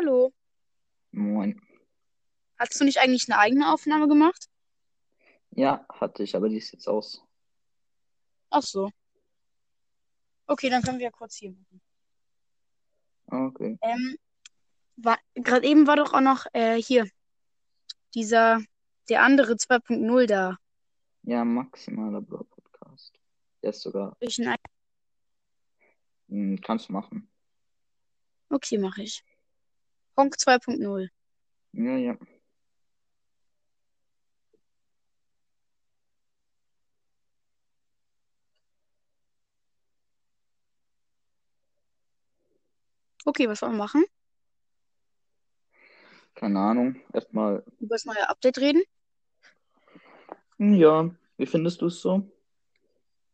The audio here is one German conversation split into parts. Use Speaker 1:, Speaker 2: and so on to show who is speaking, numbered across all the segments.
Speaker 1: Hallo.
Speaker 2: Moin.
Speaker 1: Hast du nicht eigentlich eine eigene Aufnahme gemacht?
Speaker 2: Ja, hatte ich, aber die ist jetzt aus.
Speaker 1: Ach so. Okay, dann können wir ja kurz hier machen.
Speaker 2: Okay.
Speaker 1: Ähm, gerade eben war doch auch noch äh, hier dieser, der andere 2.0 da.
Speaker 2: Ja, maximaler Bro Podcast. Der ist sogar,
Speaker 1: Ich ein,
Speaker 2: hm, kannst du machen.
Speaker 1: okay, mache ich. Honk 2.0.
Speaker 2: Ja, ja.
Speaker 1: Okay, was wollen wir machen?
Speaker 2: Keine Ahnung. Erstmal,
Speaker 1: Über das neue Update reden?
Speaker 2: ja, wie findest du es so?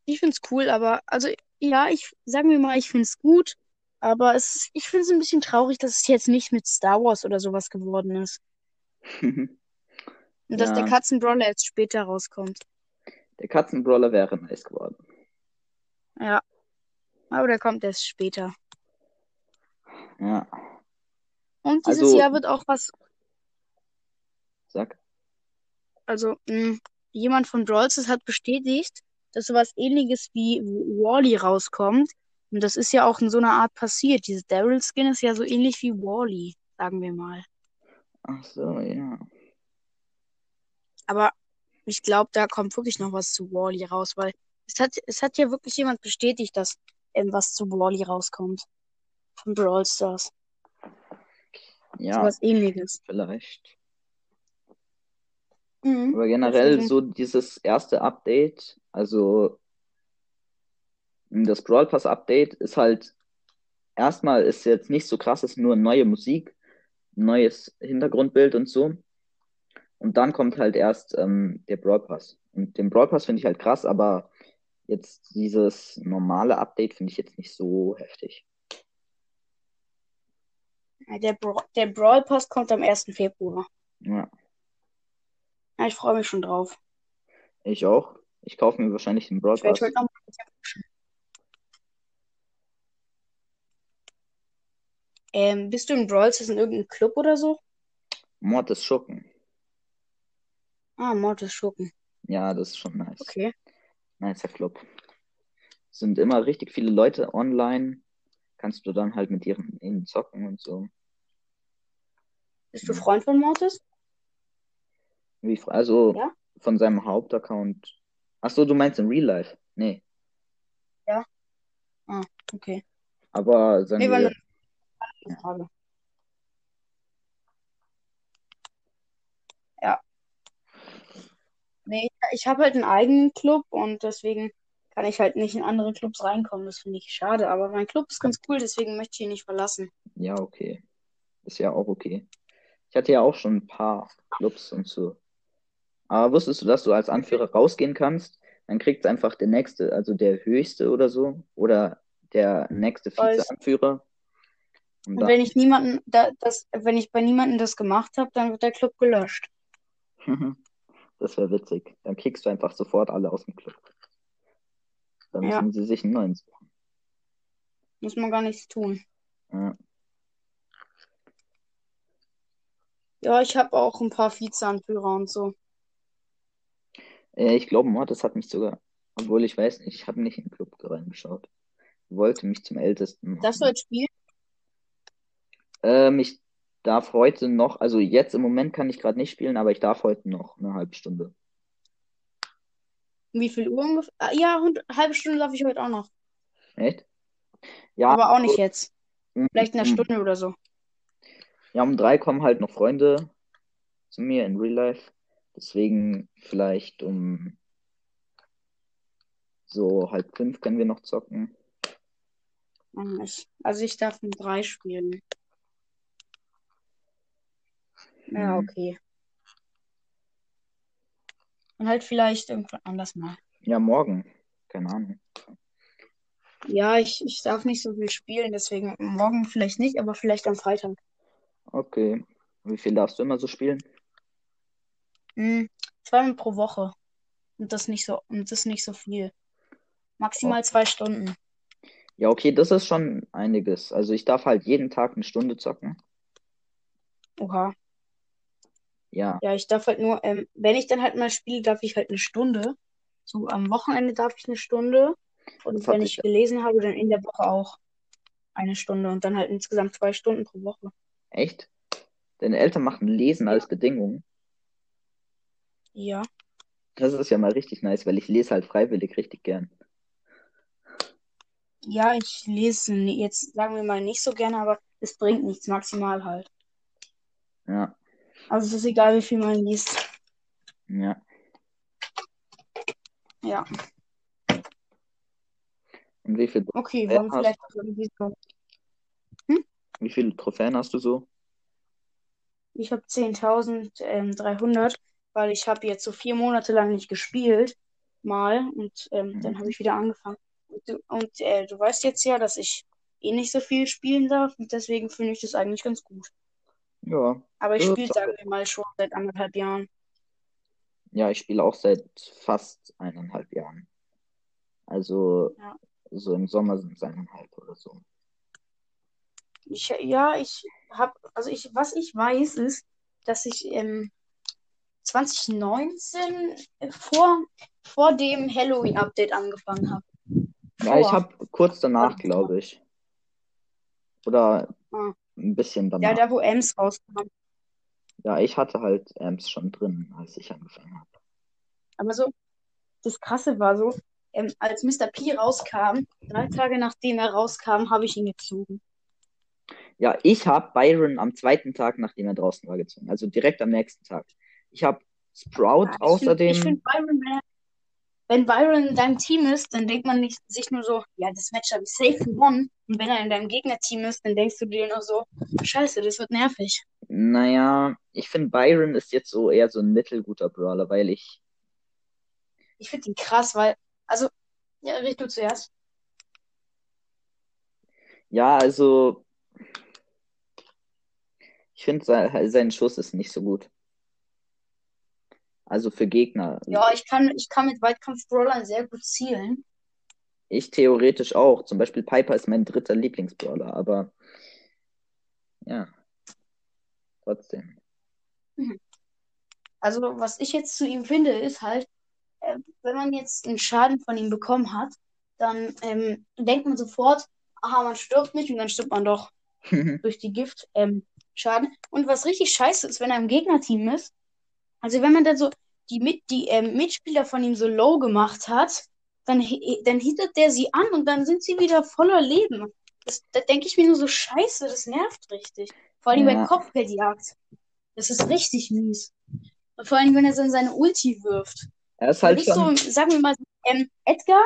Speaker 1: Ich find's cool, aber also ja, ich sagen wir mal, ich find's gut, aber es, ich find's ein bisschen traurig, dass es jetzt nicht mit Star Wars oder sowas geworden ist. Und dass der
Speaker 2: Ja,
Speaker 1: Katzenbrawler jetzt später rauskommt.
Speaker 2: der Katzenbrawler wäre nice geworden.
Speaker 1: Ja, aber der kommt erst später.
Speaker 2: Ja,
Speaker 1: Und dieses
Speaker 2: also,
Speaker 1: Jahr wird auch was,
Speaker 2: sag.
Speaker 1: also mh, jemand von Brawl Stars hat bestätigt, dass sowas ähnliches wie Wall-E rauskommt. Und das ist ja auch in so einer Art passiert. Dieses Daryl-Skin ist ja so ähnlich wie Wall-E, sagen wir mal.
Speaker 2: Ach so, ja.
Speaker 1: Aber ich glaube, da kommt wirklich noch was zu Wall-E raus, weil es hat, es hat ja wirklich jemand bestätigt, dass ähm, was zu Wall-E rauskommt. Von Brawl Stars.
Speaker 2: Ja,
Speaker 1: Sowas ähnliches.
Speaker 2: vielleicht.
Speaker 1: Mhm.
Speaker 2: Aber generell so dieses erste Update, also das Brawl Pass Update ist halt, erstmal ist jetzt nicht so krass, ist nur neue Musik, neues Hintergrundbild und so. Und dann kommt halt erst ähm, der Brawl Pass. Und den Brawl Pass finde ich halt krass, aber jetzt dieses normale Update finde ich jetzt nicht so heftig.
Speaker 1: der, Bra der Brawl Pass kommt am 1. Februar.
Speaker 2: Ja,
Speaker 1: Ja, ich freue mich schon drauf.
Speaker 2: ich auch. Ich kaufe mir wahrscheinlich den Brawl
Speaker 1: Ich werde
Speaker 2: Pass.
Speaker 1: heute noch. Ähm, bist du in Brawl Stars in irgendeinem Club oder so?
Speaker 2: Mortis Schurken.
Speaker 1: Ah, Mortis Schurken.
Speaker 2: Ja, das ist schon nice.
Speaker 1: Okay.
Speaker 2: Nicer Club. Sind immer richtig viele Leute online. Kannst du dann halt mit ihren, ihnen zocken und so.
Speaker 1: Bist du. Freund von Mortis?
Speaker 2: Wie, also
Speaker 1: Ja?
Speaker 2: von seinem Hauptaccount. Ach so, du meinst in Real Life? Nee.
Speaker 1: Ja. Ah, okay.
Speaker 2: Aber sagen
Speaker 1: Nee, war eine Frage. Ja. Nee, ich habe halt einen eigenen Club und deswegen kann ich halt nicht in andere Clubs reinkommen. Das finde ich schade. Aber mein Club ist ganz cool, deswegen möchte ich ihn nicht verlassen.
Speaker 2: ja, okay. Ist ja auch okay. Ich hatte ja auch schon ein paar Clubs und so. Aber wusstest du, dass du als Anführer rausgehen kannst? Dann kriegt einfach der nächste, also der höchste oder so, oder der nächste. Vize-Anführer. Und
Speaker 1: Und wenn ich niemanden, da, das, wenn ich bei niemandem das gemacht habe, dann wird der Club gelöscht.
Speaker 2: das wäre witzig. Dann kickst du einfach sofort alle aus dem Club. Dann
Speaker 1: Ja,
Speaker 2: müssen sie sich einen neuen suchen.
Speaker 1: muss man gar nichts tun.
Speaker 2: Ja.
Speaker 1: Ja, ich habe auch ein paar Vize-Anführer und so.
Speaker 2: Äh, Ich glaube, Mortis hat mich sogar, obwohl ich weiß nicht, ich habe nicht in den Club reingeschaut. Wollte mich zum Ältesten machen.
Speaker 1: jetzt spielen?
Speaker 2: Ähm, ich darf heute noch, also jetzt im Moment kann ich gerade nicht spielen, aber ich darf heute noch eine halbe Stunde.
Speaker 1: Um wie viel Uhr ungefähr? Ah, ja, eine halbe Stunde darf ich heute auch noch.
Speaker 2: Echt? Ja,
Speaker 1: Aber auch nicht jetzt.
Speaker 2: um,
Speaker 1: Vielleicht in einer
Speaker 2: um,
Speaker 1: Stunde oder so.
Speaker 2: ja, um drei kommen halt noch Freunde zu mir in Real Life. Deswegen vielleicht um so halb fünf können wir noch zocken.
Speaker 1: Also ich darf um drei spielen. Ja,
Speaker 2: Hm.
Speaker 1: okay. Und halt vielleicht irgendwann anders mal.
Speaker 2: Ja, morgen. Keine Ahnung.
Speaker 1: Ja, ich, ich darf nicht so viel spielen, deswegen morgen vielleicht nicht, aber vielleicht am Freitag.
Speaker 2: Okay. Wie viel darfst du immer so spielen?
Speaker 1: Hm, zweimal pro Woche. Und das nicht so, und das nicht so viel. Maximal zwei Stunden.
Speaker 2: Ja, okay, das ist schon einiges. Also ich darf halt jeden Tag eine Stunde zocken.
Speaker 1: Oha.
Speaker 2: Ja,
Speaker 1: Ja, ich darf halt nur, ähm, wenn ich dann halt mal spiele, darf ich halt eine Stunde. So am Wochenende darf ich eine Stunde. Und
Speaker 2: das
Speaker 1: wenn ich
Speaker 2: ich.
Speaker 1: gelesen habe, dann in der Woche auch eine Stunde und dann halt insgesamt zwei Stunden pro Woche.
Speaker 2: Echt? Deine Eltern machen Lesen als Bedingung.
Speaker 1: Ja.
Speaker 2: Das ist ja mal richtig nice, weil ich lese halt freiwillig richtig gern.
Speaker 1: Ja, ich lese jetzt, sagen wir mal, nicht so gerne, aber es bringt nichts, maximal halt.
Speaker 2: Ja,
Speaker 1: Also es ist egal, wie viel man liest.
Speaker 2: ja.
Speaker 1: Ja.
Speaker 2: Und wie viele
Speaker 1: Okay, wollen wir
Speaker 2: hast,
Speaker 1: vielleicht auch irgendwie so.
Speaker 2: wie viele Trophäen hast du so?
Speaker 1: Ich habe 10.300, weil ich habe jetzt so vier Monate lang nicht gespielt, mal, und ähm, dann habe
Speaker 2: Mhm.
Speaker 1: ich wieder angefangen. Und, du, und äh, du weißt jetzt ja, dass ich eh nicht so viel spielen darf und deswegen finde ich das eigentlich ganz gut.
Speaker 2: Ja,
Speaker 1: Aber ich spiele, sagen wir mal, schon seit anderthalb Jahren.
Speaker 2: Ja, ich spiele auch seit fast eineinhalb Jahren. Also
Speaker 1: Ja.
Speaker 2: so im Sommer sind es eineinhalb oder so.
Speaker 1: Ich, ja, ich habe, also ich, was ich weiß, ist, dass ich ähm, 2019 äh, vor, vor dem Halloween-Update angefangen habe.
Speaker 2: Ja, ich habe kurz danach, glaube ich. Oder
Speaker 1: Ah.
Speaker 2: Ein bisschen
Speaker 1: Ja,
Speaker 2: danach.
Speaker 1: da wo Ems rauskam.
Speaker 2: Ja, ich hatte halt Amps schon drin, als ich angefangen habe.
Speaker 1: Aber so, das Krasse war so, ähm, als Mr. P rauskam, drei Tage nachdem er rauskam, habe ich ihn gezogen.
Speaker 2: Ja, ich habe Byron am zweiten Tag, nachdem er draußen war, gezogen. Also direkt am nächsten Tag. Ich habe Sprout
Speaker 1: Ja, ich find,
Speaker 2: außerdem.
Speaker 1: ich find Byron, wenn, er- wenn Byron in deinem Team ist, dann denkt man nicht, sich nur so, ja, das Match habe ich safe gewonnen. Und wenn er in deinem Gegnerteam ist, dann denkst du dir nur so, scheiße, das wird nervig.
Speaker 2: Naja, ich finde Byron ist jetzt so eher so ein mittelguter Brawler, weil ich.
Speaker 1: Ich finde ihn krass, weil, also, ja, red du zuerst.
Speaker 2: Ja, also. Ich finde, sein, sein Schuss ist nicht so gut. Also für Gegner.
Speaker 1: Ja, ich kann, ich kann mit Weitkampf-Brawlern sehr gut zielen.
Speaker 2: Ich theoretisch auch. Zum Beispiel Piper ist mein dritter Lieblingsbrawler, aber ja, trotzdem.
Speaker 1: Also, was ich jetzt zu ihm finde, ist halt, äh, wenn man jetzt einen Schaden von ihm bekommen hat, dann ähm, denkt man sofort, aha, man stirbt nicht und dann stirbt man doch durch die Gift ähm, Schaden. Und was richtig scheiße ist, wenn er im Gegnerteam ist, also wenn man dann so die, Mit die ähm, Mitspieler von ihm so low gemacht hat, dann, hi- dann hittet der sie an und dann sind sie wieder voller Leben. Das, da denke ich mir nur so, scheiße, das nervt richtig. Vor allem
Speaker 2: Ja.
Speaker 1: bei Kopfgeldjagd. Das ist richtig mies. Und vor allem, wenn er dann seine Ulti wirft.
Speaker 2: Er ist halt
Speaker 1: ich so,
Speaker 2: schon.
Speaker 1: sagen wir mal, ähm, Edgar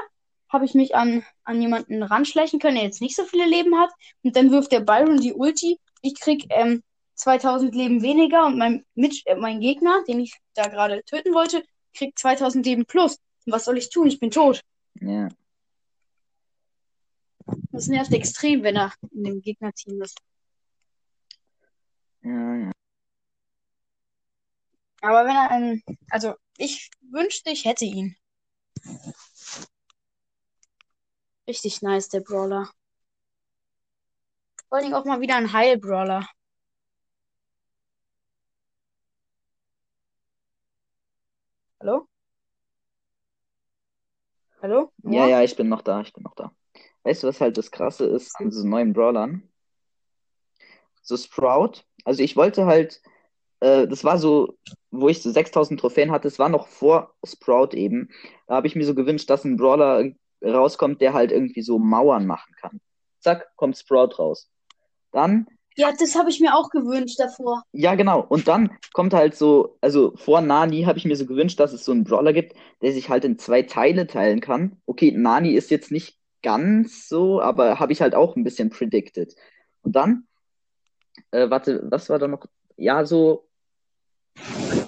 Speaker 1: habe ich mich an, an jemanden ranschleichen können, der jetzt nicht so viele Leben hat. Und dann wirft der Byron die Ulti. Ich krieg ähm, 2000 Leben weniger und mein, Mitsch äh, mein Gegner, den ich da gerade töten wollte, kriegt 2000 Leben plus. Und was soll ich tun? Ich bin tot.
Speaker 2: Ja.
Speaker 1: Das nervt extrem, wenn er in dem Gegnerteam ist.
Speaker 2: Ja, ja.
Speaker 1: Aber wenn er einen, also ich wünschte, ich hätte ihn. Richtig nice, der Brawler. Vor Dingen auch mal wieder ein Heil-Brawler. Hallo? Hallo?
Speaker 2: Ja, ja, ich bin noch da, ich bin noch da. Weißt du, was halt das Krasse ist an diesen neuen Brawlern? So Sprout. Also ich wollte halt, äh, das war so, wo ich so 6000 Trophäen hatte, es war noch vor Sprout eben. Da habe ich mir so gewünscht, dass ein Brawler rauskommt, der halt irgendwie so Mauern machen kann. Zack, kommt Sprout raus. Dann
Speaker 1: Ja, das habe ich mir auch gewünscht davor.
Speaker 2: Ja, genau. Und dann kommt halt so, also vor Nani habe ich mir so gewünscht, dass es so einen Brawler gibt, der sich halt in zwei Teile teilen kann. Okay, Nani ist jetzt nicht ganz so, aber habe ich halt auch ein bisschen predicted. Und dann, äh, warte, was war da noch? Ja, so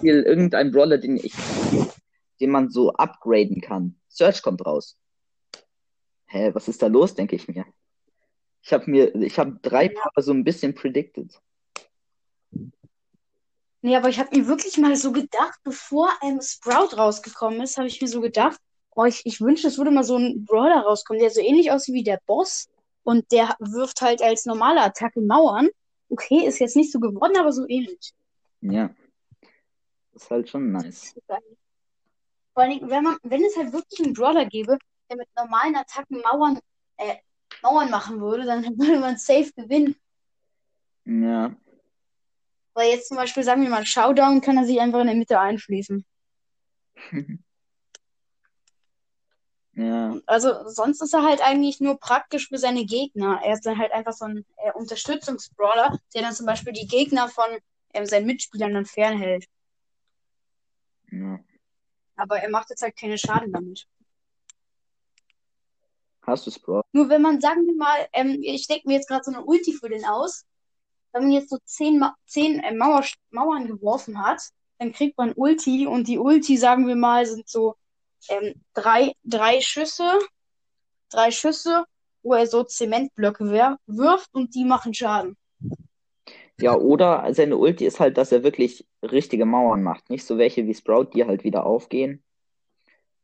Speaker 2: Beispiel irgendein Brawler, den ich, den man so upgraden kann. Search kommt raus. Hä, was ist da los, denke ich mir. Ich habe mir, ich habe drei Brawler so ein bisschen predicted.
Speaker 1: Nee, aber ich habe mir wirklich mal so gedacht, bevor ähm, Sprout rausgekommen ist, habe ich mir so gedacht, oh, ich, ich wünschte, es würde mal so ein Brawler rauskommen, der so ähnlich aussieht wie der Boss. Und der wirft halt als normale Attacke Mauern. okay, ist jetzt nicht so geworden, aber so ähnlich.
Speaker 2: Ja. Ist halt schon nice.
Speaker 1: Vor allem, wenn man, wenn es halt wirklich einen Brawler gäbe, der mit normalen Attacken Mauern, äh, Mauern machen würde, dann würde man safe gewinnen.
Speaker 2: Ja.
Speaker 1: Weil jetzt zum Beispiel, sagen wir mal, Showdown kann er sich einfach in der Mitte einschließen.
Speaker 2: Ja.
Speaker 1: Also sonst ist er halt eigentlich nur praktisch für seine Gegner. Er ist dann halt einfach so ein äh, Unterstützungsbrawler, der dann zum Beispiel die Gegner von ähm, seinen Mitspielern dann fernhält.
Speaker 2: ja.
Speaker 1: Aber er macht jetzt halt keine Schaden damit.
Speaker 2: Hast du Sprout?
Speaker 1: Nur wenn man, sagen wir mal, ähm, ich denke mir jetzt gerade so eine Ulti für den aus, wenn man jetzt so zehn, Ma zehn äh, Mauer Mauern geworfen hat, dann kriegt man Ulti und die Ulti, sagen wir mal, sind so ähm, drei, drei Schüsse, drei Schüsse, wo er so Zementblöcke wer- wirft und die machen Schaden.
Speaker 2: Ja, oder seine Ulti ist halt, dass er wirklich richtige Mauern macht. Nicht so welche wie Sprout, die halt wieder aufgehen,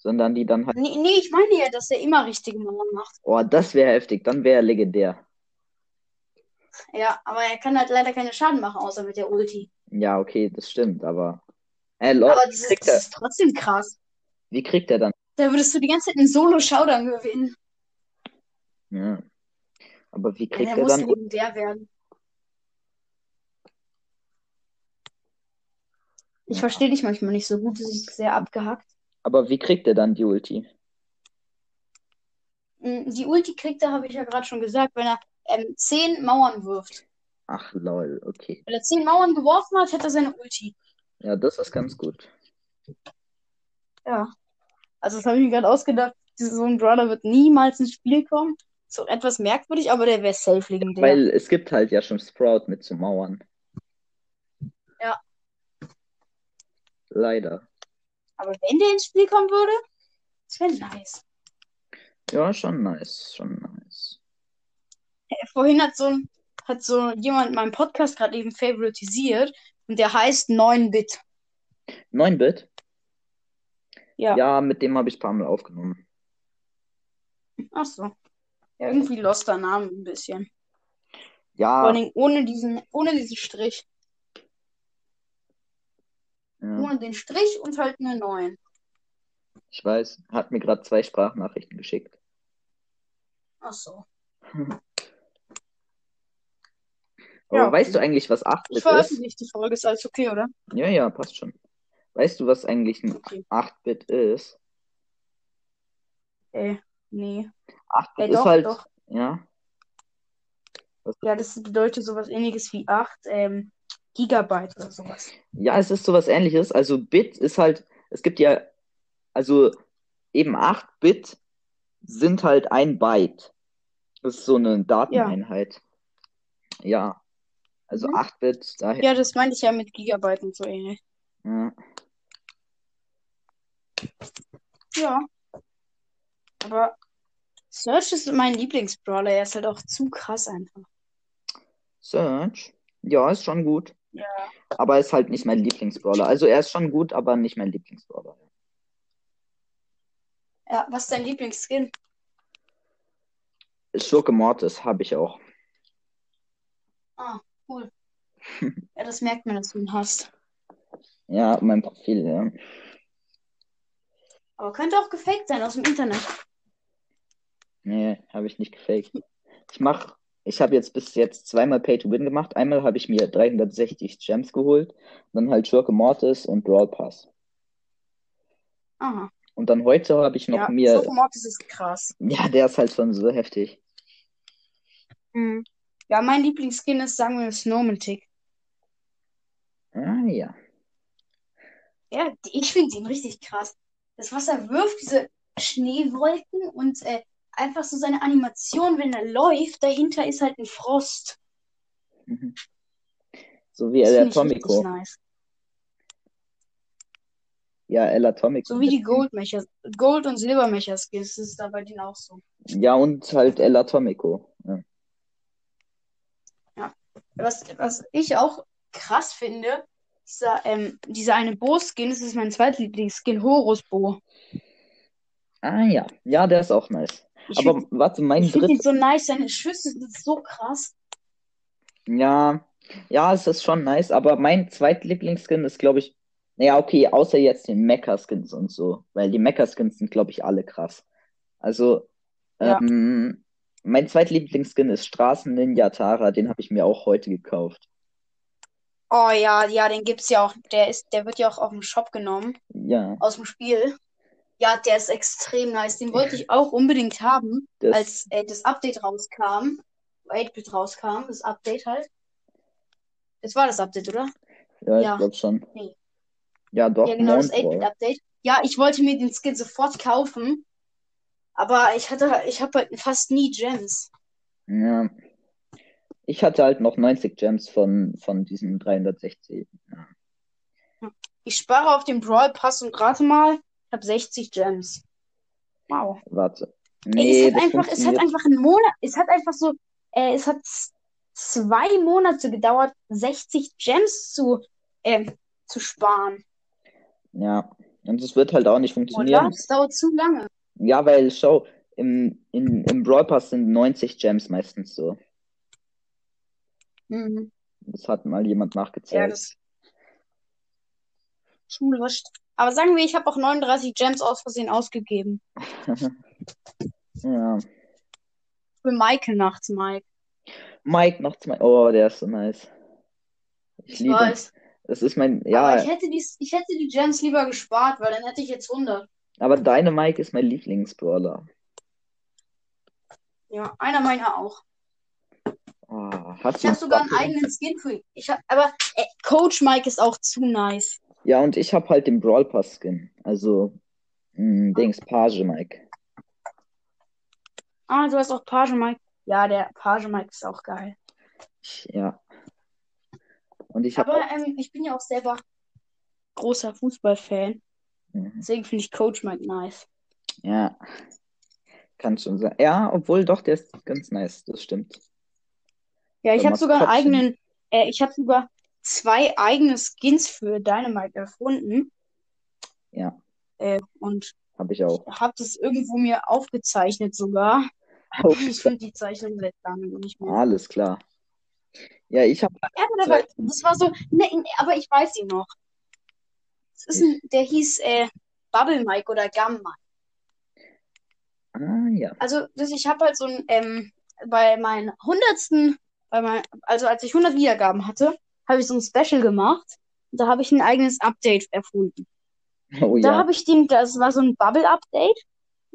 Speaker 2: sondern die dann halt.
Speaker 1: Nee, nee, ich meine ja, dass er immer richtige Mauern macht.
Speaker 2: Oh, das wäre heftig. Dann wäre er legendär.
Speaker 1: Ja, aber er kann halt leider keine Schaden machen, außer mit der Ulti.
Speaker 2: Ja, okay, das stimmt, aber. Äh, lol,
Speaker 1: Aber ist,
Speaker 2: kriegt
Speaker 1: das ist trotzdem krass.
Speaker 2: wie kriegt er dann?
Speaker 1: Da würdest du die ganze Zeit einen Solo-Showdown gewinnen.
Speaker 2: Ja. Aber wie
Speaker 1: Ja,
Speaker 2: kriegt
Speaker 1: der
Speaker 2: er
Speaker 1: muss
Speaker 2: dann?
Speaker 1: legendär werden. Ich
Speaker 2: Ja.
Speaker 1: verstehe dich manchmal nicht so gut, das ist sehr abgehackt.
Speaker 2: Aber wie kriegt er dann die Ulti?
Speaker 1: Mm, Die Ulti kriegt er, habe ich ja gerade schon gesagt, wenn er ähm, zehn Mauern wirft.
Speaker 2: Ach, lol, okay.
Speaker 1: Wenn er zehn Mauern geworfen hat, hat er seine Ulti.
Speaker 2: Ja, das ist ganz gut.
Speaker 1: Ja. Also das habe ich mir gerade ausgedacht. So ein Brawler wird niemals ins Spiel kommen. So etwas merkwürdig, aber der wäre safe legendär.
Speaker 2: Weil es gibt halt ja schon Sprout mit so Mauern.
Speaker 1: Ja.
Speaker 2: Leider.
Speaker 1: Aber wenn der ins Spiel kommen würde, das wäre nice.
Speaker 2: Ja, schon nice, schon nice.
Speaker 1: Äh, Vorhin hat so, ein- hat so jemand meinen Podcast gerade eben favoritisiert und der heißt 9-Bit.
Speaker 2: 9-Bit?
Speaker 1: Ja.
Speaker 2: Ja, mit dem habe ich ein paar Mal aufgenommen.
Speaker 1: Ach so. Ja, irgendwie loster Name ein bisschen. Vor
Speaker 2: Ja,
Speaker 1: allem ohne diesen, ohne diesen Strich.
Speaker 2: Ja,
Speaker 1: Ohne den Strich und halt eine 9.
Speaker 2: ich weiß. Hat mir gerade zwei Sprachnachrichten geschickt.
Speaker 1: Ach so.
Speaker 2: Aber
Speaker 1: Ja.
Speaker 2: weißt du eigentlich, was
Speaker 1: Ich
Speaker 2: 8-Bit ist?
Speaker 1: veröffentliche die Folge, ist alles okay, oder?
Speaker 2: Ja, ja, passt schon. Weißt du, was eigentlich ein
Speaker 1: Okay.
Speaker 2: 8-Bit ist?
Speaker 1: Äh, nee.
Speaker 2: 8-Bit
Speaker 1: Ja,
Speaker 2: ist
Speaker 1: doch,
Speaker 2: halt,
Speaker 1: doch.
Speaker 2: ja,
Speaker 1: Ja, das bedeutet sowas ähnliches wie 8 ähm, Gigabyte oder sowas.
Speaker 2: ja, es ist sowas ähnliches. Also Bit ist halt, es gibt ja, also eben 8 Bit sind halt ein Byte. Das ist so eine Dateneinheit. Ja. Also
Speaker 1: Mhm.
Speaker 2: 8 Bit, daher.
Speaker 1: Ja, das meinte ich ja mit Gigabyte und so ähnlich.
Speaker 2: Ja.
Speaker 1: Ja. Aber Search ist mein Lieblingsbrawler. Er ist halt auch zu krass einfach.
Speaker 2: Search. Ja, ist schon gut.
Speaker 1: Ja.
Speaker 2: Aber ist halt nicht mein Lieblingsbrawler. Also er ist schon gut, aber nicht mein Lieblingsbrawler.
Speaker 1: Ja, was ist dein Lieblingsskin?
Speaker 2: Schurke Mortis habe ich auch.
Speaker 1: Ah, cool. Ja, das merkt man, dass du ihn hast.
Speaker 2: Ja, mein Profil, ja.
Speaker 1: Aber könnte auch gefaked sein aus dem Internet.
Speaker 2: Nee, habe ich nicht gefaked. Ich mach, ich habe jetzt bis jetzt zweimal Pay to Win gemacht. Einmal habe ich mir 360 Gems geholt, dann halt Schurke Mortis und Brawl Pass.
Speaker 1: Aha.
Speaker 2: Und dann heute habe ich noch
Speaker 1: Ja,
Speaker 2: mir,
Speaker 1: Schoko-Mortis ist krass.
Speaker 2: ja, der ist halt schon so heftig.
Speaker 1: Mhm. Ja, mein Lieblingsskin ist, sagen wir, Snowman Tick.
Speaker 2: Ah, ja.
Speaker 1: Ja, ich finde ihn richtig krass. Das, was er wirft, diese Schneewolken und äh, einfach so seine Animation, wenn er läuft, dahinter ist halt ein Frost.
Speaker 2: Mhm. So wie
Speaker 1: Das
Speaker 2: El Atomico.
Speaker 1: nice.
Speaker 2: Ja, El Atomico.
Speaker 1: So wie die Gold-Mecha, Gold- und Silber-Mecha-Skins ist da bei denen auch so.
Speaker 2: Ja, und halt El Atomico. Ja.
Speaker 1: Was, was ich auch krass finde, dieser, ähm, dieser eine Bo-Skin, das ist mein zweitlieblingsskin, Horus Bo.
Speaker 2: Ah, ja. Ja, der ist auch nice.
Speaker 1: Ich
Speaker 2: Aber
Speaker 1: find-
Speaker 2: warte, mein
Speaker 1: ich finde ihn
Speaker 2: dritt,
Speaker 1: so nice, seine Schüsse sind so krass.
Speaker 2: ja, Ja, es ist schon nice, aber mein zweitlieblingsskin ist, glaube ich, naja, okay, außer jetzt den Mecha-Skins und so, weil die Mecha-Skins sind, glaube ich, alle krass. Also,
Speaker 1: Ja.
Speaker 2: ähm, mein zweitlieblingsskin ist Straßen-Ninja Tara, den habe ich mir auch heute gekauft.
Speaker 1: Oh ja, ja, den gibt's ja auch. Der ist, der wird ja auch auf dem Shop genommen,
Speaker 2: Ja,
Speaker 1: aus dem Spiel. Ja, der ist extrem nice. Den wollte ich auch unbedingt haben,
Speaker 2: das,
Speaker 1: als äh, das Update rauskam. 8-Bit rauskam, das Update halt. Das war das Update, oder?
Speaker 2: ja, ich
Speaker 1: Ja.
Speaker 2: glaube schon.
Speaker 1: Nee.
Speaker 2: Ja, doch,
Speaker 1: Ja, genau, das
Speaker 2: Moonfall.
Speaker 1: 8-Bit-Update. Ja, ich wollte mir den Skin sofort kaufen, aber ich hatte, ich habe halt fast nie Gems.
Speaker 2: Ja. Ich hatte halt noch 90 Gems von, von diesen 360. Ja.
Speaker 1: Ich spare auf den Brawl Pass und rate mal, habe 60 Gems. Wow.
Speaker 2: Warte.
Speaker 1: Ey,
Speaker 2: Nee,
Speaker 1: es hat
Speaker 2: das
Speaker 1: einfach, es hat einfach einen Monat, es hat einfach so, äh, es hat zwei Monate gedauert, 60 Gems zu, äh, zu sparen.
Speaker 2: Ja. Und es wird halt auch nicht
Speaker 1: Oder?
Speaker 2: funktionieren.
Speaker 1: Das dauert zu lange.
Speaker 2: Ja, weil, schau, im, in, im Brawl Pass sind 90 Gems meistens so.
Speaker 1: Mhm.
Speaker 2: Das hat mal jemand
Speaker 1: Ja,
Speaker 2: nachgezählt.
Speaker 1: das schulisch. Aber sagen wir, ich habe auch 39 Gems aus Versehen ausgegeben.
Speaker 2: Ja.
Speaker 1: Für Maike nachts, Mike.
Speaker 2: Mike noch zwei. Oh, der ist so nice. Ich
Speaker 1: Ich
Speaker 2: liebe
Speaker 1: weiß.
Speaker 2: Das ist mein,
Speaker 1: Aber
Speaker 2: ja,
Speaker 1: ich hätte die, ich hätte die Gems lieber gespart, weil dann hätte ich jetzt 100.
Speaker 2: aber deine Mike ist mein Lieblingsbrawler.
Speaker 1: Ja, einer meiner auch.
Speaker 2: Oh,
Speaker 1: Ich habe sogar einen eigenen Skin für ihn. Ich hab, aber äh, Coach Mike ist auch zu nice.
Speaker 2: Ja, und ich habe halt den Brawl Pass Skin. Also, mh, Dings, Page Mike.
Speaker 1: Ah, du hast auch Page Mike. Ja, der Page Mike ist auch geil.
Speaker 2: Ja. Und ich habe
Speaker 1: Aber ähm, ich bin ja auch selber großer Fußballfan.
Speaker 2: Mhm.
Speaker 1: Deswegen finde ich Coach Mike nice.
Speaker 2: Ja, kann schon sein. Ja, obwohl doch, der ist ganz nice, das stimmt.
Speaker 1: Ja, ich habe sogar einen eigenen, äh, ich habe sogar zwei eigene Skins für Dynamite erfunden.
Speaker 2: Ja,
Speaker 1: Äh, und
Speaker 2: habe ich auch.
Speaker 1: habe das irgendwo mir aufgezeichnet sogar. Ich finde die Zeichnung seit langem nicht mehr.
Speaker 2: Alles klar. Ja, ich habe
Speaker 1: Ja, aber war, das war so, ne, ne, aber ich weiß ihn noch. Das ist ein, der hieß äh, Bubble Mike oder Gum Mike.
Speaker 2: Ah, ja.
Speaker 1: Also das, ich habe halt so ein, ähm, bei meinen hundertsten, bei mein, also als ich 100 Wiedergaben hatte, habe ich so ein Special gemacht. Und da habe ich ein eigenes Update erfunden.
Speaker 2: Oh
Speaker 1: Da
Speaker 2: ja.
Speaker 1: habe ich den, das war so ein Bubble-Update.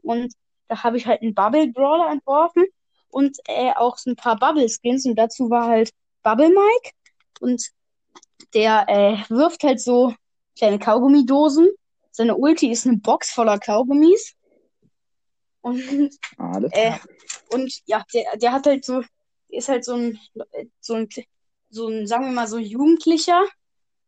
Speaker 1: Und da habe ich halt einen Bubble-Brawler entworfen und äh, auch so ein paar Bubble-Skins. Und dazu war halt Bubble Mike. Und der äh, wirft halt so kleine Kaugummidosen. Seine Ulti ist eine Box voller Kaugummis. Und,
Speaker 2: Alles
Speaker 1: äh, und ja, der, der hat halt so, ist halt so ein, so ein, so ein, sagen wir mal, so Jugendlicher,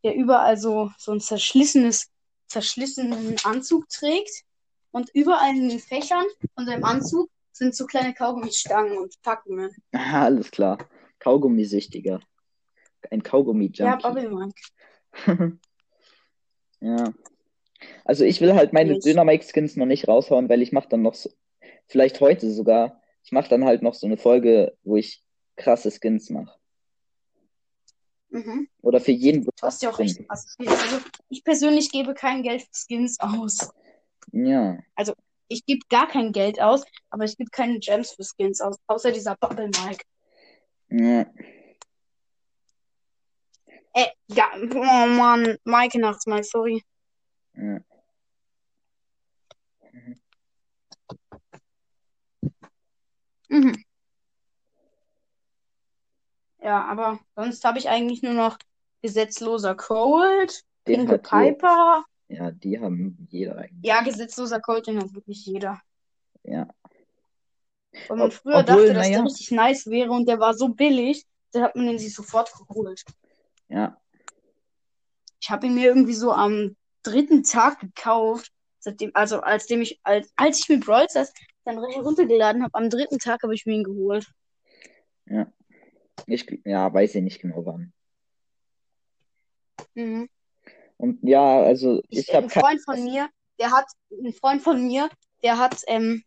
Speaker 1: der überall so, so ein zerschlissenes, zerschlissenen Anzug trägt. Und überall in den Fächern von seinem Anzug sind so kleine Kaugummistangen und Packungen.
Speaker 2: Ah, alles klar. Kaugummisüchtiger. Ein
Speaker 1: Ja,
Speaker 2: Kaugummi-Junkie.
Speaker 1: Bubble Mike.
Speaker 2: Ja. Also ich will halt meine. Dynamite-Skins noch nicht raushauen, weil ich mache dann noch so, vielleicht heute sogar, ich mache dann halt noch so eine Folge, wo ich krasse Skins mache.
Speaker 1: Mhm.
Speaker 2: Oder für jeden
Speaker 1: Du hast ja auch recht. krass. Also, ich persönlich gebe kein Geld für Skins aus.
Speaker 2: Ja.
Speaker 1: Ich gebe gar kein Geld aus, aber ich gebe keine Gems für Skins aus, außer dieser Bubble Mike.
Speaker 2: Ja.
Speaker 1: Äh, ja, oh Mann, Mike Nachtsmal, sorry.
Speaker 2: Ja.
Speaker 1: Mhm. Ja, aber sonst habe ich eigentlich nur noch gesetzloser Cold,
Speaker 2: Den
Speaker 1: Pinke. Piper.
Speaker 2: Ja, die haben jeder eigentlich.
Speaker 1: Ja, gesetzloser Cold, den hat wirklich jeder.
Speaker 2: Ja.
Speaker 1: Weil man
Speaker 2: Ob-
Speaker 1: früher
Speaker 2: obwohl,
Speaker 1: dachte, dass
Speaker 2: naja.
Speaker 1: der richtig nice wäre und der war so billig, da hat man den sich sofort geholt.
Speaker 2: Ja.
Speaker 1: Ich habe ihn mir irgendwie so am dritten Tag gekauft. Seitdem, also als dem ich, als, als ich mit Brawl dann heruntergeladen habe, am dritten Tag habe ich mir ihn geholt.
Speaker 2: Ich, ja, weiß ich nicht genau wann.
Speaker 1: Mhm.
Speaker 2: Und ja, also
Speaker 1: Ich,
Speaker 2: ich habe
Speaker 1: ein Freund von mir, der hat, ein Freund von mir, der hat ähm,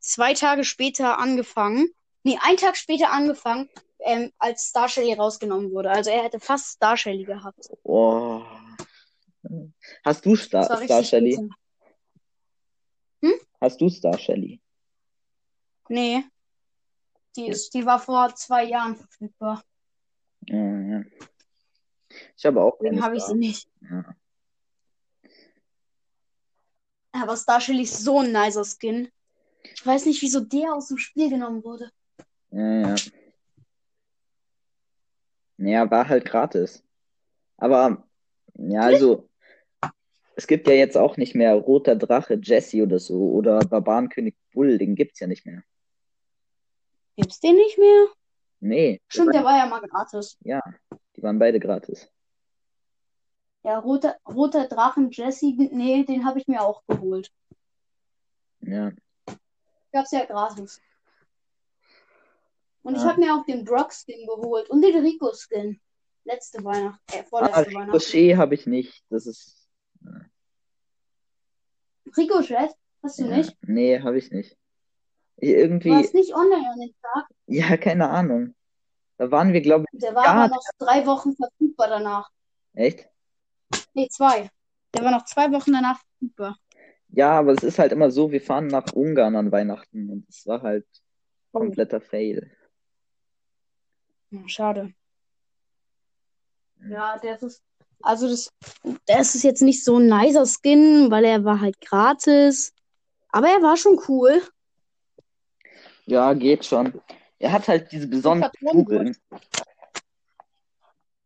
Speaker 1: zwei Tage später angefangen, nee, einen Tag später angefangen ähm, als Star Shelly rausgenommen wurde. Also er hätte fast Star Shelly gehabt.
Speaker 2: Oh. Hast du Star, Star Shelly?
Speaker 1: bitter.
Speaker 2: Hast du Star Shelly?
Speaker 1: Nee. Die, ist, die war vor zwei Jahren verfügbar.
Speaker 2: Ja, ja. Ich habe auch
Speaker 1: Deswegen habe ich sie nicht.
Speaker 2: Ja.
Speaker 1: Aber Star Shelly ist so ein nicer Skin. Ich weiß nicht, wieso der aus dem Spiel genommen wurde.
Speaker 2: Ja, ja. Naja, war halt gratis. Aber, ja, also, es gibt ja jetzt auch nicht mehr Roter Drache Jesse oder so oder Barbarenkönig Bull, den gibt's ja nicht mehr.
Speaker 1: Gibt's den nicht mehr?
Speaker 2: Nee,
Speaker 1: Stimmt, der war ja mal gratis.
Speaker 2: ja, die waren beide gratis.
Speaker 1: Ja, roter, roter Drachen Jesse, nee, den habe ich mir auch geholt.
Speaker 2: Ja,
Speaker 1: Gab's ja gratis. Und ich
Speaker 2: Ja.
Speaker 1: habe mir auch den Brock-Skin geholt und den Rico-Skin. Letzte Weihnacht, äh,
Speaker 2: ah,
Speaker 1: vorletzte Weihnachten.
Speaker 2: Ricochet habe ich nicht. Das ist,
Speaker 1: Ricochet? Hast du
Speaker 2: ja,
Speaker 1: nicht?
Speaker 2: nee, habe ich nicht. Irgendwie,
Speaker 1: warst nicht online an dem Tag.
Speaker 2: ja, keine Ahnung. Da waren wir, glaube ich,
Speaker 1: Der war aber noch drei Wochen verfügbar danach.
Speaker 2: echt?
Speaker 1: Nee, zwei. Der war noch zwei Wochen danach verfügbar.
Speaker 2: Ja, aber es ist halt immer so, wir fahren nach Ungarn an Weihnachten und es war halt
Speaker 1: Oh.
Speaker 2: kompletter Fail.
Speaker 1: Ja, schade. Ja, der ist. Also das, das ist jetzt nicht so ein nicer Skin, weil er war halt gratis. Aber er war schon cool.
Speaker 2: Ja, geht schon. Er hat halt diese besonderen. Kugeln.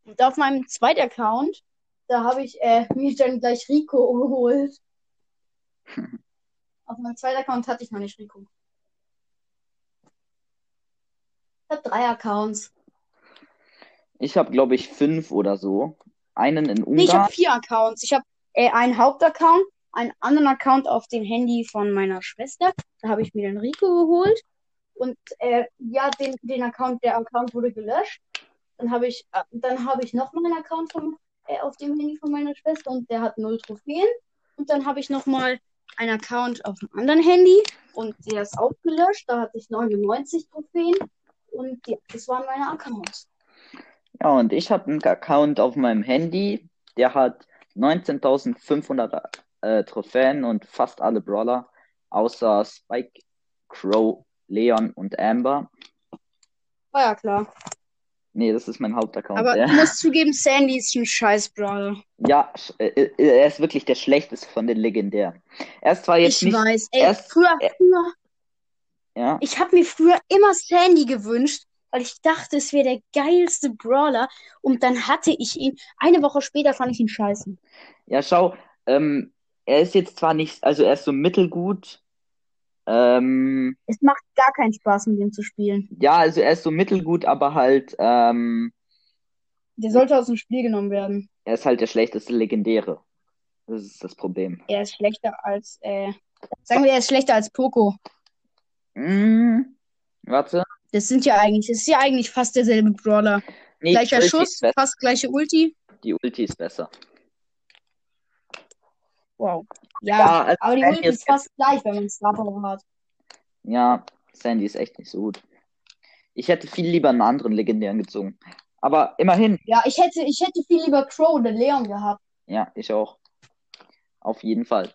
Speaker 1: Und auf meinem zweiten Account, da habe ich äh, mir dann gleich Rico geholt. auf meinem zweiten Account hatte ich noch nicht Rico. Ich habe drei Accounts.
Speaker 2: Ich habe, glaube ich, fünf oder so. Einen in
Speaker 1: Nee, ich
Speaker 2: Ungarn.
Speaker 1: habe vier Accounts. Ich habe äh, einen Hauptaccount, einen anderen Account auf dem Handy von meiner Schwester. Da habe ich mir den Rico geholt. Und äh, ja, den, den Account, der Account wurde gelöscht. Dann habe ich, äh, dann habe ich noch mal einen Account von, äh, auf dem Handy von meiner Schwester und der hat null Trophäen. Und dann habe ich noch mal einen Account auf dem anderen Handy und der ist auch gelöscht. Da hatte ich 99 Trophäen. Und ja, das waren meine Accounts.
Speaker 2: Ja, und ich habe einen Account auf meinem Handy. Der hat 19.500 äh, Trophäen und fast alle Brawler, außer Spike, Crow, Leon und Amber.
Speaker 1: War ja klar.
Speaker 2: Nee, das ist mein Hauptaccount.
Speaker 1: Aber
Speaker 2: der.
Speaker 1: du musst zugeben, Sandy ist ein scheiß Brawler.
Speaker 2: Ja, sch- äh, äh, er ist wirklich der schlechteste von den legendären. Er ist zwar jetzt
Speaker 1: Ich
Speaker 2: nicht,
Speaker 1: weiß. Ey,
Speaker 2: erst-
Speaker 1: früher,
Speaker 2: äh,
Speaker 1: früher,
Speaker 2: ja,
Speaker 1: ich habe mir früher immer Sandy gewünscht, weil ich dachte, es wäre der geilste Brawler. Und dann hatte ich ihn. Eine Woche später fand ich ihn scheiße.
Speaker 2: ja, schau, ähm, er ist jetzt zwar nicht, also er ist so mittelgut. Ähm,
Speaker 1: Es macht gar keinen Spaß, mit ihm zu spielen.
Speaker 2: ja, also er ist so mittelgut, aber halt, ähm,
Speaker 1: Der sollte aus dem Spiel genommen werden.
Speaker 2: er ist halt der schlechteste Legendäre. Das ist das Problem.
Speaker 1: Er ist schlechter als, äh, sagen wir, er ist schlechter als Poco.
Speaker 2: Hm, warte.
Speaker 1: Das sind ja eigentlich, das ist ja eigentlich fast derselbe Brawler.
Speaker 2: Nee,
Speaker 1: Gleicher Schuss, fast gleiche Ulti.
Speaker 2: Die Ulti ist besser.
Speaker 1: Wow. Ja,
Speaker 2: Ja, also
Speaker 1: aber die
Speaker 2: Sandy
Speaker 1: Ulti ist fast gleich, wenn man Star Power hat.
Speaker 2: Ja, Sandy ist echt nicht so gut. Ich hätte viel lieber einen anderen Legendären gezogen. Aber immerhin,
Speaker 1: Ja, ich hätte, ich hätte viel lieber Crow oder Leon gehabt.
Speaker 2: ja, ich auch. Auf jeden Fall.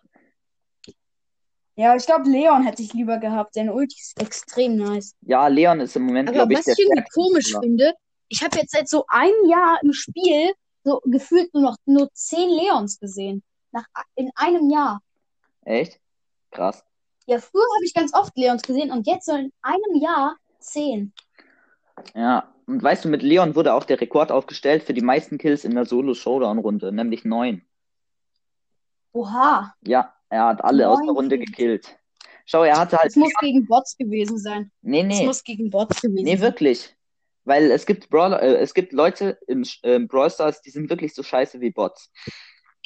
Speaker 1: Ja, ich glaube, Leon hätte ich lieber gehabt. Seine Ulti ist extrem nice.
Speaker 2: Ja, Leon ist im Moment,
Speaker 1: Aber
Speaker 2: glaube ich,
Speaker 1: was
Speaker 2: der
Speaker 1: ich irgendwie komisch
Speaker 2: Spieler.
Speaker 1: finde, ich habe jetzt seit so einem Jahr im Spiel so gefühlt nur noch nur zehn Leons gesehen. Nach, in einem Jahr.
Speaker 2: Echt? Krass.
Speaker 1: Ja, früher habe ich ganz oft Leons gesehen und jetzt so in einem Jahr zehn.
Speaker 2: Ja, und weißt du, mit Leon wurde auch der Rekord aufgestellt für die meisten Kills in der Solo-Showdown-Runde, nämlich neun.
Speaker 1: Oha,
Speaker 2: Ja, er hat alle aus der
Speaker 1: Neun
Speaker 2: Runde
Speaker 1: Kills.
Speaker 2: gekillt. Schau, er hatte halt.
Speaker 1: es muss gegen Bots gewesen sein.
Speaker 2: Nee,
Speaker 1: Es
Speaker 2: nee.
Speaker 1: muss gegen Bots gewesen
Speaker 2: Nee,
Speaker 1: sein.
Speaker 2: wirklich. Weil es gibt Brawler, äh, es gibt Leute im äh, Brawl Stars, die sind wirklich so scheiße wie Bots.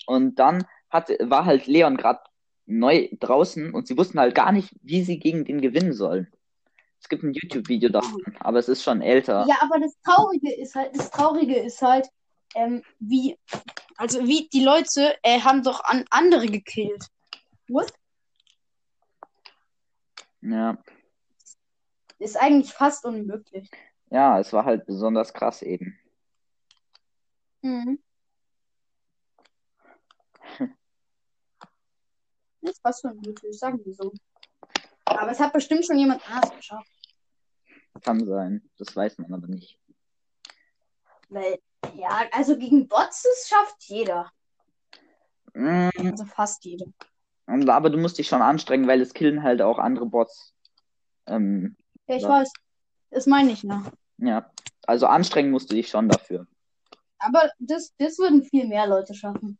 Speaker 2: Und dann hat, war halt Leon gerade neu draußen und sie wussten halt gar nicht, wie sie gegen den gewinnen sollen. Es gibt ein YouTube-Video davon, aber es ist schon älter.
Speaker 1: Ja, aber das Traurige ist halt, das Traurige ist halt, ähm, wie, also wie die Leute äh, haben doch an andere gekillt. What?
Speaker 2: Ja.
Speaker 1: Ist eigentlich fast unmöglich.
Speaker 2: Ja, es war halt besonders krass eben.
Speaker 1: Mhm. Nicht was für ein Glück, sagen wir so. Aber es hat bestimmt schon jemand anders geschafft.
Speaker 2: Kann sein. Das weiß man aber nicht.
Speaker 1: Weil, ja, also gegen Bots, das schafft jeder.
Speaker 2: Mm,
Speaker 1: Also fast jeder.
Speaker 2: aber du musst dich schon anstrengen, weil es killen halt auch andere Bots. Ähm,
Speaker 1: Ja, ich
Speaker 2: Ja.
Speaker 1: weiß. Das meine ich, ne?
Speaker 2: ja. Also anstrengen musst du dich schon dafür.
Speaker 1: Aber das, das würden viel mehr Leute schaffen.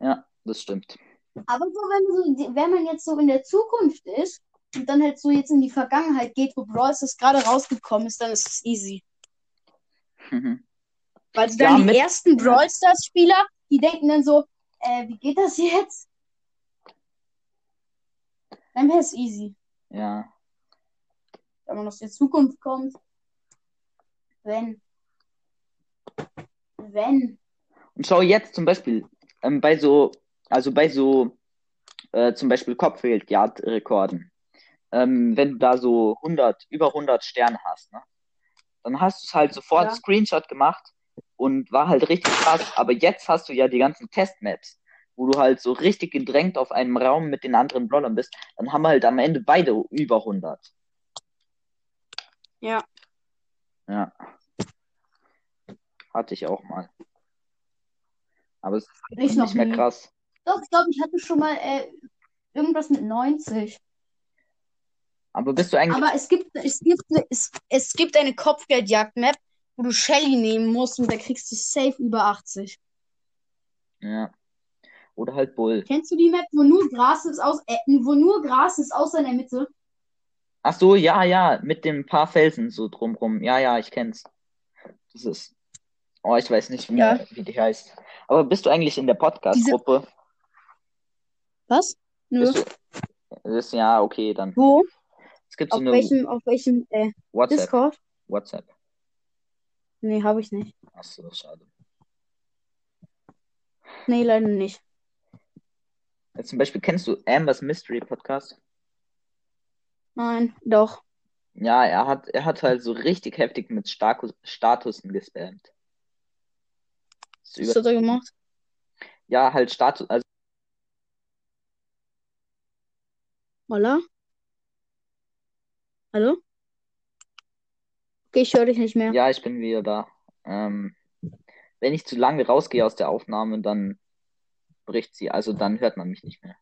Speaker 2: Ja, das stimmt.
Speaker 1: Aber so, wenn, so, wenn man jetzt so in der Zukunft ist und dann halt so jetzt in die Vergangenheit geht, wo Brawl Stars gerade rausgekommen ist, dann ist es easy. Weil so
Speaker 2: Ja,
Speaker 1: dann die
Speaker 2: mit-
Speaker 1: ersten Brawl Stars Spieler, die denken dann so, äh, wie geht das jetzt? Dann wäre es easy,
Speaker 2: ja.
Speaker 1: wenn man aus der Zukunft kommt. Wenn. Wenn.
Speaker 2: Und schau jetzt zum Beispiel ähm, bei so, also bei so äh, zum Beispiel Kopfgeldjagd-Rekorden, ähm, wenn du da so 100, über 100 Sterne hast, ne? Dann hast du es halt sofort
Speaker 1: Ja.
Speaker 2: Screenshot gemacht und war halt richtig krass. Aber jetzt hast du ja die ganzen Testmaps, wo du halt so richtig gedrängt auf einem Raum mit den anderen Brawlern bist. Dann haben wir halt am Ende beide über 100.
Speaker 1: Ja.
Speaker 2: Ja. Hatte ich auch mal. Aber es ist
Speaker 1: Ich noch
Speaker 2: nicht mehr
Speaker 1: nie.
Speaker 2: krass.
Speaker 1: Doch, ich glaube, ich hatte schon mal äh, irgendwas mit 90.
Speaker 2: Aber bist du eigentlich.
Speaker 1: Aber es gibt, es gibt, es, es gibt eine Kopfgeldjagd-Map, wo du Shelly nehmen musst und da kriegst du safe über 80.
Speaker 2: Ja. Oder halt Bull.
Speaker 1: Kennst du die Map, wo nur Gras ist, aus, äh, wo nur Gras ist, außer in der Mitte?
Speaker 2: Ach so, ja, ja, mit dem paar Felsen so drumrum. Ja, ja, ich kenn's. Das ist. Oh, ich weiß nicht mehr, wie die heißt. Aber bist du eigentlich in der Podcast-Gruppe?
Speaker 1: Was? Nö.
Speaker 2: Ist, ja, okay, dann.
Speaker 1: Wo?
Speaker 2: Es gibt so
Speaker 1: Auf
Speaker 2: eine
Speaker 1: welchem, auf welchem äh,
Speaker 2: WhatsApp.
Speaker 1: Discord?
Speaker 2: WhatsApp.
Speaker 1: Nee, habe ich nicht.
Speaker 2: Ach so, schade.
Speaker 1: Nee, leider nicht.
Speaker 2: Jetzt zum Beispiel, kennst du Ambers Mystery Podcast?
Speaker 1: Nein, doch.
Speaker 2: Ja, er hat, er hat halt so richtig heftig mit Status, Statusen gespammt.
Speaker 1: Was hat er gemacht?
Speaker 2: ja, halt Status, also
Speaker 1: Holla? Hallo? Okay, ich höre dich nicht mehr.
Speaker 2: ja, ich bin wieder da. Ähm, wenn ich zu lange rausgehe aus der Aufnahme, dann bricht sie, also dann hört man mich nicht mehr.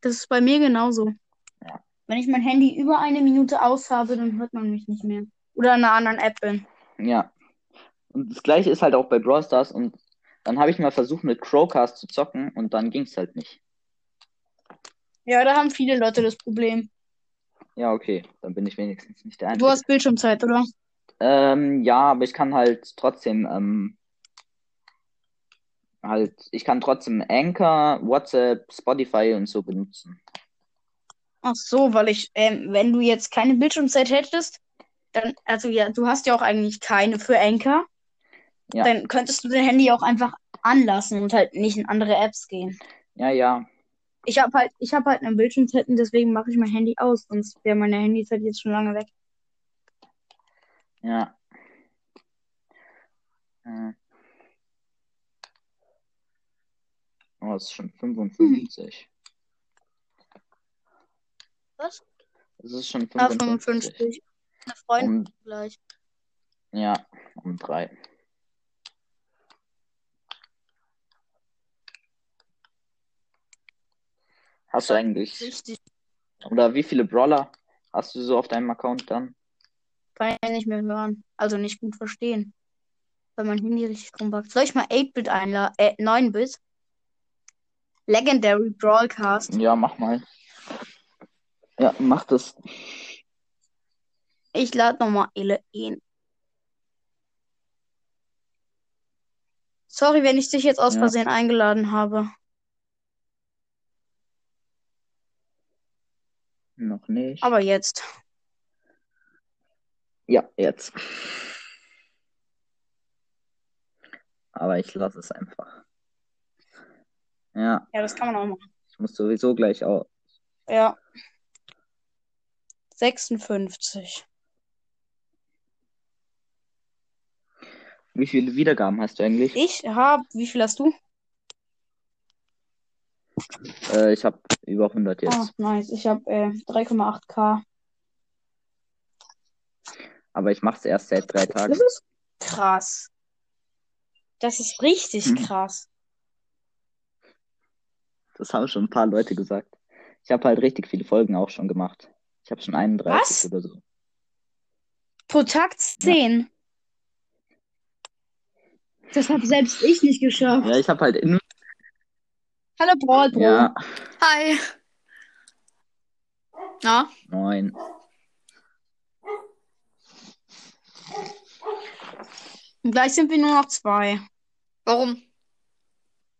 Speaker 1: Das ist bei mir genauso.
Speaker 2: Ja.
Speaker 1: Wenn ich mein Handy über eine Minute aus habe, dann hört man mich nicht mehr. Oder in einer anderen App bin.
Speaker 2: Ja. Und das gleiche ist halt auch bei Brawl Stars und dann habe ich mal versucht mit Crowcast zu zocken und dann ging es halt nicht.
Speaker 1: Ja, da haben viele Leute das Problem.
Speaker 2: Ja, okay, dann bin ich wenigstens nicht der
Speaker 1: Du
Speaker 2: Einzige.
Speaker 1: hast Bildschirmzeit, oder?
Speaker 2: Ähm, ja, aber ich kann halt trotzdem, ähm, halt, ich kann trotzdem Anchor, WhatsApp, Spotify und so benutzen.
Speaker 1: Ach so, weil ich, ähm, wenn du jetzt keine Bildschirmzeit hättest, dann, also ja, du hast ja auch eigentlich keine für Anchor,
Speaker 2: Ja.
Speaker 1: dann könntest du dein Handy auch einfach anlassen und halt nicht in andere Apps gehen.
Speaker 2: Ja, ja,
Speaker 1: Ich habe halt, ich habe halt eine Bildschirmzeit und deswegen mache ich mein Handy aus, sonst wäre meine Handyzeit jetzt schon lange weg.
Speaker 2: ja. Äh. Oh, es ist schon 55.
Speaker 1: Was?
Speaker 2: Es ist schon
Speaker 1: Ah,
Speaker 2: 55.
Speaker 1: 55. Eine Freundin
Speaker 2: Um,
Speaker 1: gleich.
Speaker 2: ja, um drei. Hast du eigentlich,
Speaker 1: Richtig.
Speaker 2: oder wie viele Brawler hast du so auf deinem Account dann?
Speaker 1: Kann ich nicht mehr hören. Also nicht gut verstehen. Weil mein Handy richtig rumbackt. Soll ich mal 8-Bit einladen? Äh, 9-Bit? Legendary Broadcast.
Speaker 2: Ja, mach mal. Ja, mach das.
Speaker 1: Ich lade nochmal Ele ein. Sorry, wenn ich dich jetzt aus
Speaker 2: Ja.
Speaker 1: Versehen eingeladen habe.
Speaker 2: Noch nicht.
Speaker 1: Aber jetzt.
Speaker 2: Ja, jetzt. Aber ich lasse es einfach. Ja,
Speaker 1: Ja, das kann man auch machen.
Speaker 2: ich muss sowieso gleich auch.
Speaker 1: Ja. 56.
Speaker 2: Wie viele Wiedergaben hast du eigentlich?
Speaker 1: Ich habe, wie viel hast du?
Speaker 2: Äh, ich habe über 100
Speaker 1: Oh,
Speaker 2: jetzt.
Speaker 1: nice. Ich habe äh, 3,8k.
Speaker 2: Aber ich mache es erst seit drei Tagen.
Speaker 1: Das ist krass. Das ist richtig
Speaker 2: Mhm.
Speaker 1: krass.
Speaker 2: Das haben schon ein paar Leute gesagt. Ich habe halt richtig viele Folgen auch schon gemacht. Ich habe schon 31
Speaker 1: Was?
Speaker 2: oder so.
Speaker 1: Pro Tag 10. Das habe selbst ich nicht geschafft.
Speaker 2: Ja, ich habe halt in,
Speaker 1: Hallo Brawl Bro.
Speaker 2: ja,
Speaker 3: Hi. Na?
Speaker 2: neun.
Speaker 1: Und gleich sind wir nur noch zwei.
Speaker 3: Warum?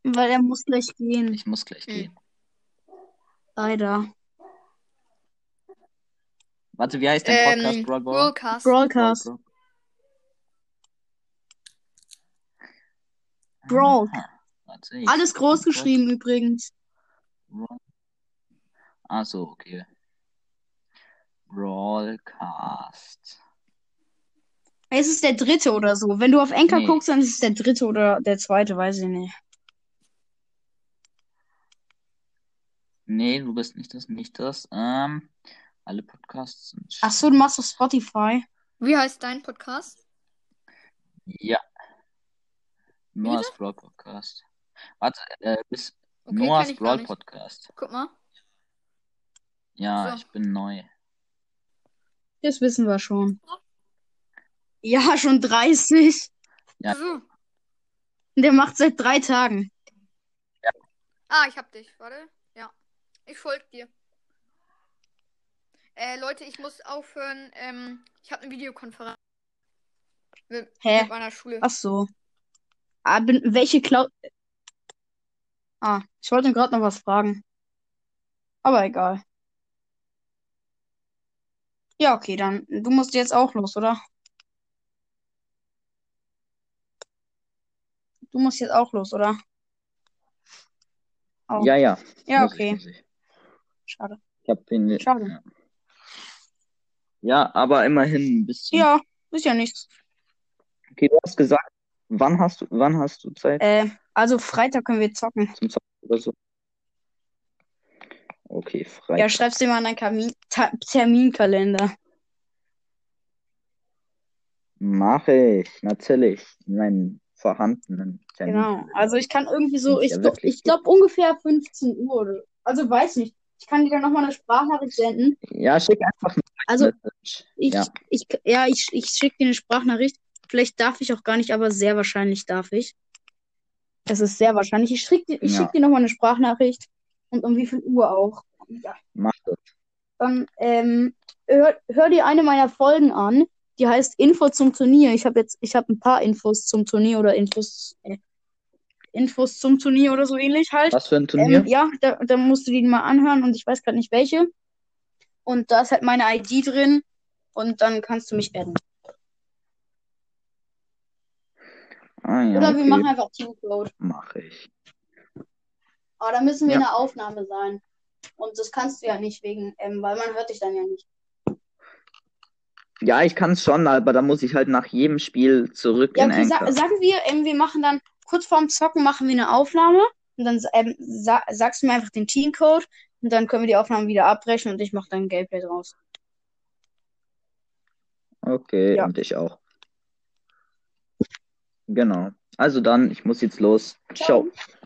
Speaker 1: Weil er muss gleich gehen.
Speaker 2: Ich muss gleich gehen.
Speaker 1: Leider.
Speaker 2: Warte, wie heißt dein Podcast,
Speaker 3: Ähm,
Speaker 2: Brawl Ball?
Speaker 3: Broadcast.
Speaker 1: Broadcast.
Speaker 2: Brawl
Speaker 1: Brawl.
Speaker 2: Aha. Warte, ich-
Speaker 1: Alles groß geschrieben übrigens.
Speaker 2: Ah, so, okay. Brawlcast.
Speaker 1: Es ist der dritte oder so. Wenn du auf Enker
Speaker 2: Nee.
Speaker 1: guckst, dann ist es der dritte oder der zweite, weiß ich nicht.
Speaker 2: Nee, du bist nicht das, nicht das. Ähm, alle Podcasts sind.
Speaker 1: Ach so, du machst auf Spotify.
Speaker 3: Wie heißt dein Podcast?
Speaker 2: Ja. Noahs? Brawl Podcast. Warte, äh, bis
Speaker 3: Okay,
Speaker 2: Noahs Brawl. Podcast.
Speaker 3: Guck mal.
Speaker 2: Ja,
Speaker 3: So.
Speaker 2: ich bin neu.
Speaker 1: Das wissen wir schon. Ja, schon 30.
Speaker 2: Ja.
Speaker 3: So.
Speaker 1: Der macht seit drei Tagen.
Speaker 3: Ah, ich hab dich. Warte. Ja. Ich folge dir. Äh, Leute, ich muss aufhören. Ähm, ich habe eine Videokonferenz. Mit,
Speaker 1: Hä?
Speaker 3: mit meiner Schule.
Speaker 1: Ach so. Ah, bin, welche Cloud. Ah, ich wollte gerade noch was fragen. Aber egal. Ja, okay, dann. Du musst jetzt auch los, oder? Du musst jetzt auch los, oder? Oh.
Speaker 2: Ja, ja.
Speaker 1: Ja,
Speaker 2: muss ich,
Speaker 1: okay.
Speaker 2: muss ich.
Speaker 1: Schade.
Speaker 2: Ich hab ihn.
Speaker 1: Schade.
Speaker 2: Ja. ja, aber immerhin ein bisschen.
Speaker 1: Ja, ist ja nichts.
Speaker 2: Okay, du hast gesagt, wann hast du, wann hast du Zeit
Speaker 1: Äh, also Freitag können wir zocken.
Speaker 2: zum Zocken oder so? Okay,
Speaker 1: Ja,
Speaker 2: Freitag.
Speaker 1: schreib's dir mal in deinen Terminkalender.
Speaker 2: Mache ich, natürlich. In meinen vorhandenen Termin.
Speaker 1: Genau. Also ich kann irgendwie so, ich,
Speaker 2: ja
Speaker 1: ich glaube ungefähr 15 Uhr oder. Also weiß nicht. Ich kann dir dann nochmal eine Sprachnachricht senden.
Speaker 2: Ja, schick einfach eine
Speaker 1: Also ich,
Speaker 2: Ja.
Speaker 1: ich, ja, ich, ich schicke dir eine Sprachnachricht. Vielleicht darf ich auch gar nicht, aber sehr wahrscheinlich darf ich. Es ist sehr wahrscheinlich. Ich schicke dir, ich
Speaker 2: Ja.
Speaker 1: schick dir nochmal eine Sprachnachricht. Und um wie viel Uhr auch. Ja.
Speaker 2: Mach das.
Speaker 1: Dann ähm, hör, hör dir eine meiner Folgen an. Die heißt Info zum Turnier. Ich habe jetzt, ich habe ein paar Infos zum Turnier oder Infos, äh, Infos zum Turnier oder so ähnlich halt.
Speaker 2: Was für ein Turnier?
Speaker 1: Ähm, ja, da, da musst du die mal anhören und ich weiß gerade nicht welche. Und da ist halt meine ID drin und dann kannst du mich adden.
Speaker 2: Ah ja,
Speaker 1: Oder wir
Speaker 2: okay.
Speaker 1: machen einfach Teamcode.
Speaker 2: Mache ich.
Speaker 1: Aber da müssen wir
Speaker 2: Ja.
Speaker 1: in der Aufnahme sein. Und das kannst du ja nicht wegen, ähm, weil man hört dich dann ja nicht.
Speaker 2: Ja, ich kann es schon, aber da muss ich halt nach jedem Spiel zurück
Speaker 1: Ja,
Speaker 2: in
Speaker 1: okay, sa sagen wir, ähm, wir machen dann kurz vorm Zocken machen wir eine Aufnahme und dann ähm, sa sagst du mir einfach den Teamcode und dann können wir die Aufnahme wieder abbrechen und ich mache dann Gameplay draus.
Speaker 2: Okay,
Speaker 1: Ja.
Speaker 2: und ich auch. Genau. Also dann, ich muss jetzt los.
Speaker 1: Ciao.
Speaker 2: Ciao.